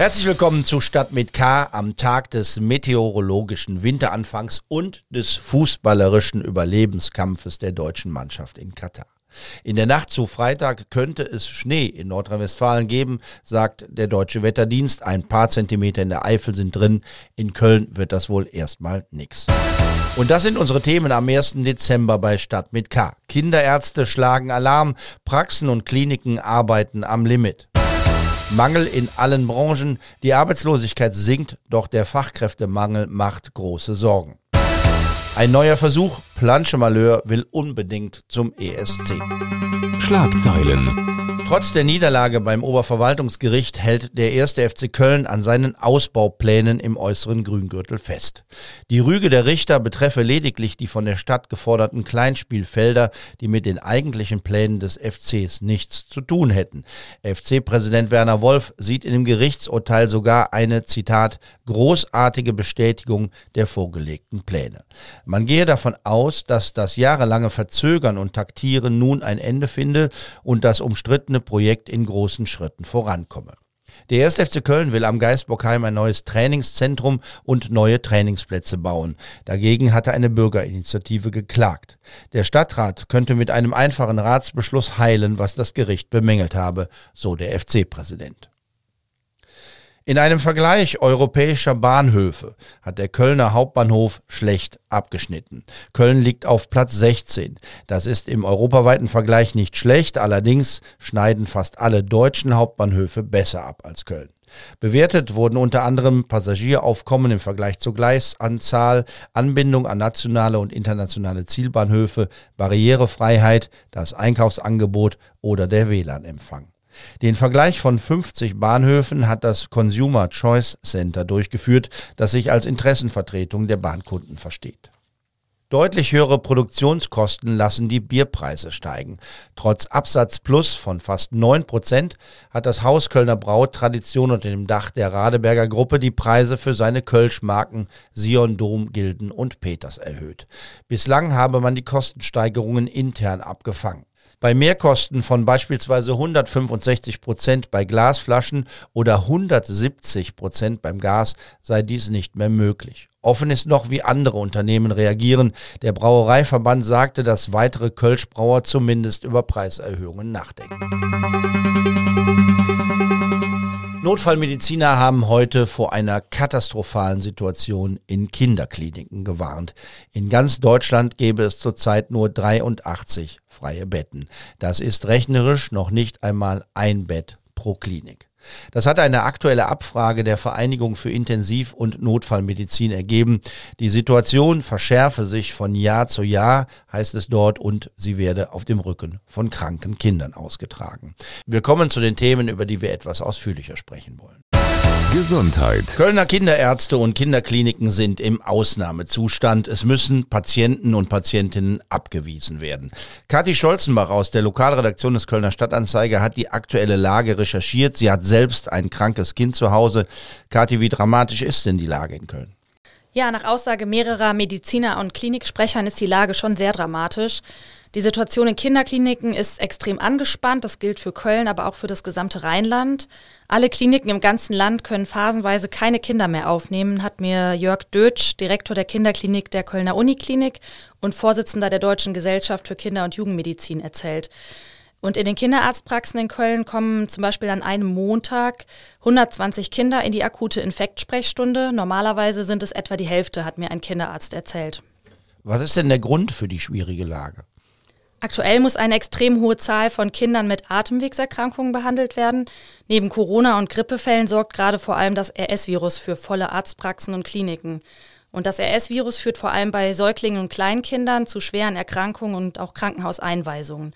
Herzlich willkommen zu Stadt mit K am Tag des meteorologischen Winteranfangs und des fußballerischen Überlebenskampfes der deutschen Mannschaft in Katar. In der Nacht zu Freitag könnte es Schnee in Nordrhein-Westfalen geben, sagt der deutsche Wetterdienst. Ein paar Zentimeter in der Eifel sind drin. In Köln wird das wohl erstmal nix. Und das sind unsere Themen am 1. Dezember bei Stadt mit K. Kinderärzte schlagen Alarm, Praxen und Kliniken arbeiten am Limit. Mangel in allen Branchen, die Arbeitslosigkeit sinkt, doch der Fachkräftemangel macht große Sorgen. Ein neuer Versuch, Planche Malheur will unbedingt zum ESC. Schlagzeilen. Trotz der Niederlage beim Oberverwaltungsgericht hält der erste FC Köln an seinen Ausbauplänen im äußeren Grüngürtel fest. Die Rüge der Richter betreffe lediglich die von der Stadt geforderten Kleinspielfelder, die mit den eigentlichen Plänen des FCs nichts zu tun hätten. FC-Präsident Werner Wolf sieht in dem Gerichtsurteil sogar eine, Zitat, großartige Bestätigung der vorgelegten Pläne. Man gehe davon aus, dass das jahrelange Verzögern und Taktieren nun ein Ende finde und das umstrittene Projekt in großen Schritten vorankomme. Der 1. FC Köln will am Geisbockheim ein neues Trainingszentrum und neue Trainingsplätze bauen. Dagegen hatte eine Bürgerinitiative geklagt. Der Stadtrat könnte mit einem einfachen Ratsbeschluss heilen, was das Gericht bemängelt habe, so der FC-Präsident. In einem Vergleich europäischer Bahnhöfe hat der Kölner Hauptbahnhof schlecht abgeschnitten. Köln liegt auf Platz 16. Das ist im europaweiten Vergleich nicht schlecht, allerdings schneiden fast alle deutschen Hauptbahnhöfe besser ab als Köln. Bewertet wurden unter anderem Passagieraufkommen im Vergleich zur Gleisanzahl, Anbindung an nationale und internationale Zielbahnhöfe, Barrierefreiheit, das Einkaufsangebot oder der WLAN-Empfang. Den Vergleich von 50 Bahnhöfen hat das Consumer Choice Center durchgeführt, das sich als Interessenvertretung der Bahnkunden versteht. Deutlich höhere Produktionskosten lassen die Bierpreise steigen. Trotz Absatz Plus von fast 9 Prozent hat das Haus Kölner Braut Tradition unter dem Dach der Radeberger Gruppe die Preise für seine Kölschmarken Sion, Dom, Gilden und Peters erhöht. Bislang habe man die Kostensteigerungen intern abgefangen. Bei Mehrkosten von beispielsweise 165 Prozent bei Glasflaschen oder 170 Prozent beim Gas sei dies nicht mehr möglich. Offen ist noch, wie andere Unternehmen reagieren. Der Brauereiverband sagte, dass weitere Kölschbrauer zumindest über Preiserhöhungen nachdenken. Notfallmediziner haben heute vor einer katastrophalen Situation in Kinderkliniken gewarnt. In ganz Deutschland gäbe es zurzeit nur 83 freie Betten. Das ist rechnerisch noch nicht einmal ein Bett pro Klinik. Das hat eine aktuelle Abfrage der Vereinigung für Intensiv- und Notfallmedizin ergeben. Die Situation verschärfe sich von Jahr zu Jahr, heißt es dort, und sie werde auf dem Rücken von kranken Kindern ausgetragen. Wir kommen zu den Themen, über die wir etwas ausführlicher sprechen wollen. Gesundheit. Kölner Kinderärzte und Kinderkliniken sind im Ausnahmezustand. Es müssen Patienten und Patientinnen abgewiesen werden. Kathi Scholzenbach aus der Lokalredaktion des Kölner Stadtanzeiger hat die aktuelle Lage recherchiert. Sie hat selbst ein krankes Kind zu Hause. Kathi, wie dramatisch ist denn die Lage in Köln? Ja, nach Aussage mehrerer Mediziner und Kliniksprechern ist die Lage schon sehr dramatisch. Die Situation in Kinderkliniken ist extrem angespannt. Das gilt für Köln, aber auch für das gesamte Rheinland. Alle Kliniken im ganzen Land können phasenweise keine Kinder mehr aufnehmen, hat mir Jörg Dötsch, Direktor der Kinderklinik der Kölner Uniklinik und Vorsitzender der Deutschen Gesellschaft für Kinder- und Jugendmedizin erzählt. Und in den Kinderarztpraxen in Köln kommen zum Beispiel an einem Montag 120 Kinder in die akute Infektsprechstunde. Normalerweise sind es etwa die Hälfte, hat mir ein Kinderarzt erzählt. Was ist denn der Grund für die schwierige Lage? Aktuell muss eine extrem hohe Zahl von Kindern mit Atemwegserkrankungen behandelt werden. Neben Corona- und Grippefällen sorgt gerade vor allem das RS-Virus für volle Arztpraxen und Kliniken. Und das RS-Virus führt vor allem bei Säuglingen und Kleinkindern zu schweren Erkrankungen und auch Krankenhauseinweisungen.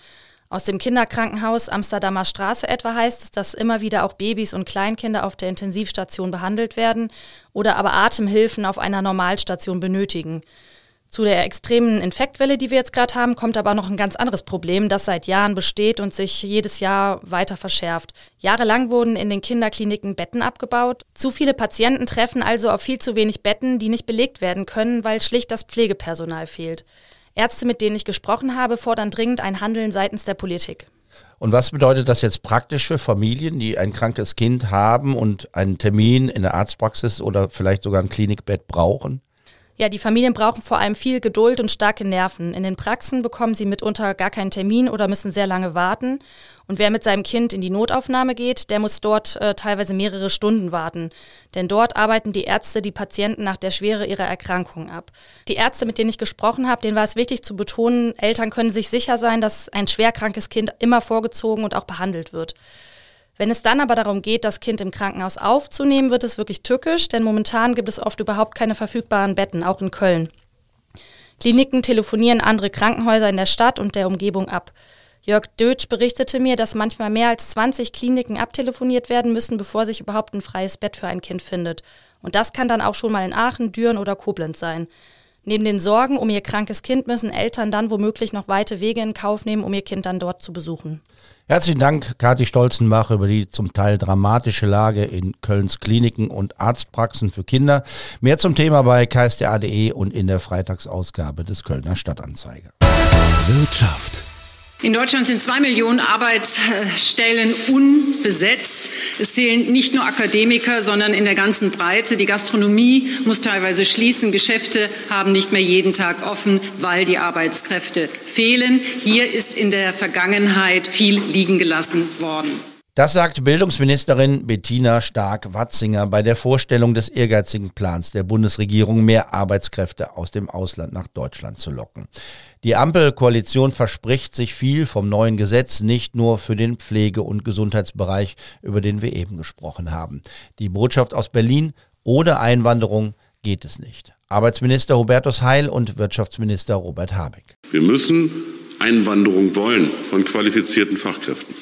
Aus dem Kinderkrankenhaus Amsterdamer Straße etwa heißt es, dass immer wieder auch Babys und Kleinkinder auf der Intensivstation behandelt werden oder aber Atemhilfen auf einer Normalstation benötigen. Zu der extremen Infektwelle, die wir jetzt gerade haben, kommt aber noch ein ganz anderes Problem, das seit Jahren besteht und sich jedes Jahr weiter verschärft. Jahrelang wurden in den Kinderkliniken Betten abgebaut. Zu viele Patienten treffen also auf viel zu wenig Betten, die nicht belegt werden können, weil schlicht das Pflegepersonal fehlt. Ärzte, mit denen ich gesprochen habe, fordern dringend ein Handeln seitens der Politik. Und was bedeutet das jetzt praktisch für Familien, die ein krankes Kind haben und einen Termin in der Arztpraxis oder vielleicht sogar ein Klinikbett brauchen? Ja, die Familien brauchen vor allem viel Geduld und starke Nerven. In den Praxen bekommen sie mitunter gar keinen Termin oder müssen sehr lange warten. Und wer mit seinem Kind in die Notaufnahme geht, der muss dort äh, teilweise mehrere Stunden warten. Denn dort arbeiten die Ärzte die Patienten nach der Schwere ihrer Erkrankung ab. Die Ärzte, mit denen ich gesprochen habe, denen war es wichtig zu betonen, Eltern können sich sicher sein, dass ein schwerkrankes Kind immer vorgezogen und auch behandelt wird. Wenn es dann aber darum geht, das Kind im Krankenhaus aufzunehmen, wird es wirklich tückisch, denn momentan gibt es oft überhaupt keine verfügbaren Betten, auch in Köln. Kliniken telefonieren andere Krankenhäuser in der Stadt und der Umgebung ab. Jörg Dötsch berichtete mir, dass manchmal mehr als 20 Kliniken abtelefoniert werden müssen, bevor sich überhaupt ein freies Bett für ein Kind findet. Und das kann dann auch schon mal in Aachen, Düren oder Koblenz sein. Neben den Sorgen um ihr krankes Kind müssen Eltern dann womöglich noch weite Wege in Kauf nehmen, um ihr Kind dann dort zu besuchen. Herzlichen Dank, Kathi Stolzenbach, über die zum Teil dramatische Lage in Kölns Kliniken und Arztpraxen für Kinder. Mehr zum Thema bei ksda.de und in der Freitagsausgabe des Kölner Stadtanzeiger. Wirtschaft. In Deutschland sind zwei Millionen Arbeitsstellen unbesetzt. Es fehlen nicht nur Akademiker, sondern in der ganzen Breite. Die Gastronomie muss teilweise schließen. Geschäfte haben nicht mehr jeden Tag offen, weil die Arbeitskräfte fehlen. Hier ist in der Vergangenheit viel liegen gelassen worden. Das sagt Bildungsministerin Bettina Stark-Watzinger bei der Vorstellung des ehrgeizigen Plans der Bundesregierung, mehr Arbeitskräfte aus dem Ausland nach Deutschland zu locken. Die Ampelkoalition verspricht sich viel vom neuen Gesetz, nicht nur für den Pflege- und Gesundheitsbereich, über den wir eben gesprochen haben. Die Botschaft aus Berlin, ohne Einwanderung geht es nicht. Arbeitsminister Hubertus Heil und Wirtschaftsminister Robert Habeck. Wir müssen Einwanderung wollen von qualifizierten Fachkräften.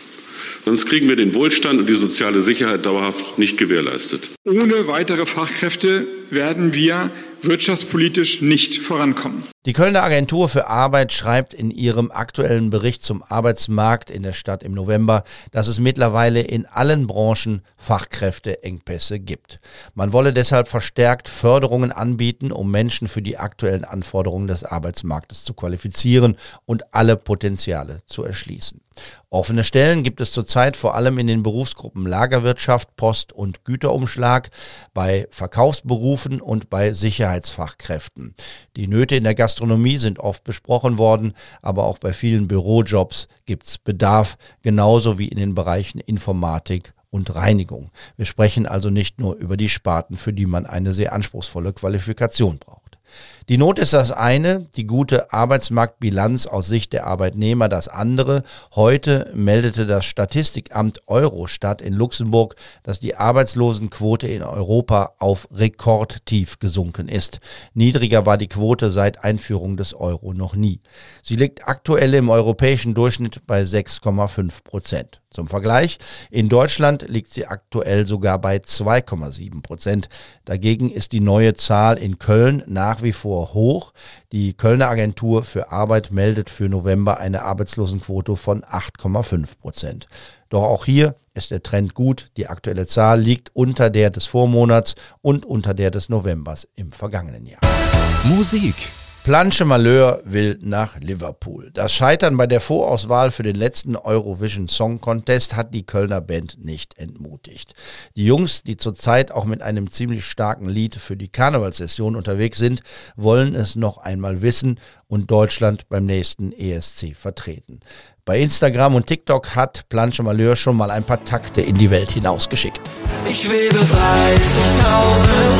Sonst kriegen wir den Wohlstand und die soziale Sicherheit dauerhaft nicht gewährleistet. Ohne weitere Fachkräfte werden wir wirtschaftspolitisch nicht vorankommen. Die Kölner Agentur für Arbeit schreibt in ihrem aktuellen Bericht zum Arbeitsmarkt in der Stadt im November, dass es mittlerweile in allen Branchen Fachkräfteengpässe gibt. Man wolle deshalb verstärkt Förderungen anbieten, um Menschen für die aktuellen Anforderungen des Arbeitsmarktes zu qualifizieren und alle Potenziale zu erschließen. Offene Stellen gibt es zurzeit vor allem in den Berufsgruppen Lagerwirtschaft, Post- und Güterumschlag, bei Verkaufsberufen und bei Sicherheitsfachkräften. Die Nöte in der Gastronomie sind oft besprochen worden, aber auch bei vielen Bürojobs gibt es Bedarf, genauso wie in den Bereichen Informatik und Reinigung. Wir sprechen also nicht nur über die Sparten, für die man eine sehr anspruchsvolle Qualifikation braucht. Die Not ist das eine, die gute Arbeitsmarktbilanz aus Sicht der Arbeitnehmer das andere. Heute meldete das Statistikamt Eurostat in Luxemburg, dass die Arbeitslosenquote in Europa auf Rekordtief gesunken ist. Niedriger war die Quote seit Einführung des Euro noch nie. Sie liegt aktuell im europäischen Durchschnitt bei 6,5 Prozent. Zum Vergleich, in Deutschland liegt sie aktuell sogar bei 2,7 Prozent. Dagegen ist die neue Zahl in Köln nach wie vor hoch. Die Kölner Agentur für Arbeit meldet für November eine Arbeitslosenquote von 8,5 Prozent. Doch auch hier ist der Trend gut. Die aktuelle Zahl liegt unter der des Vormonats und unter der des Novembers im vergangenen Jahr. Musik Planche Malheur will nach Liverpool. Das Scheitern bei der Vorauswahl für den letzten Eurovision Song Contest hat die Kölner Band nicht entmutigt. Die Jungs, die zurzeit auch mit einem ziemlich starken Lied für die Karnevalssession unterwegs sind, wollen es noch einmal wissen und Deutschland beim nächsten ESC vertreten. Bei Instagram und TikTok hat Planche Malheur schon mal ein paar Takte in die Welt hinausgeschickt. Ich schwebe 30.000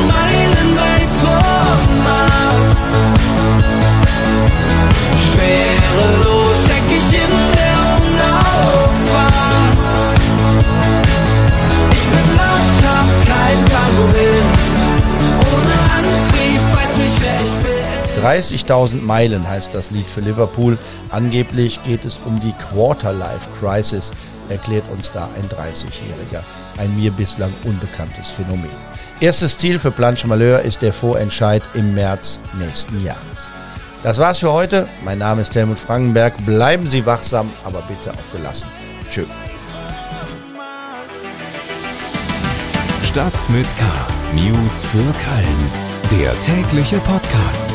Meilen weit vom Mars. Schwerelos steck ich in der Umlaufbahn. Ich bin lost, hab kein Plan wohin. Ohne Antrieb weiß nicht, wer ich bin. 30.000 Meilen heißt das Lied für Liverpool. Angeblich geht es um die Quarterlife Crisis, erklärt uns da ein 30-Jähriger. Ein mir bislang unbekanntes Phänomen. Erstes Ziel für Planche Malheur ist der Vorentscheid im März nächsten Jahres. Das war's für heute. Mein Name ist Helmut Frankenberg. Bleiben Sie wachsam, aber bitte auch gelassen. Tschö. Stadt mit K. News für Köln. Der tägliche Podcast.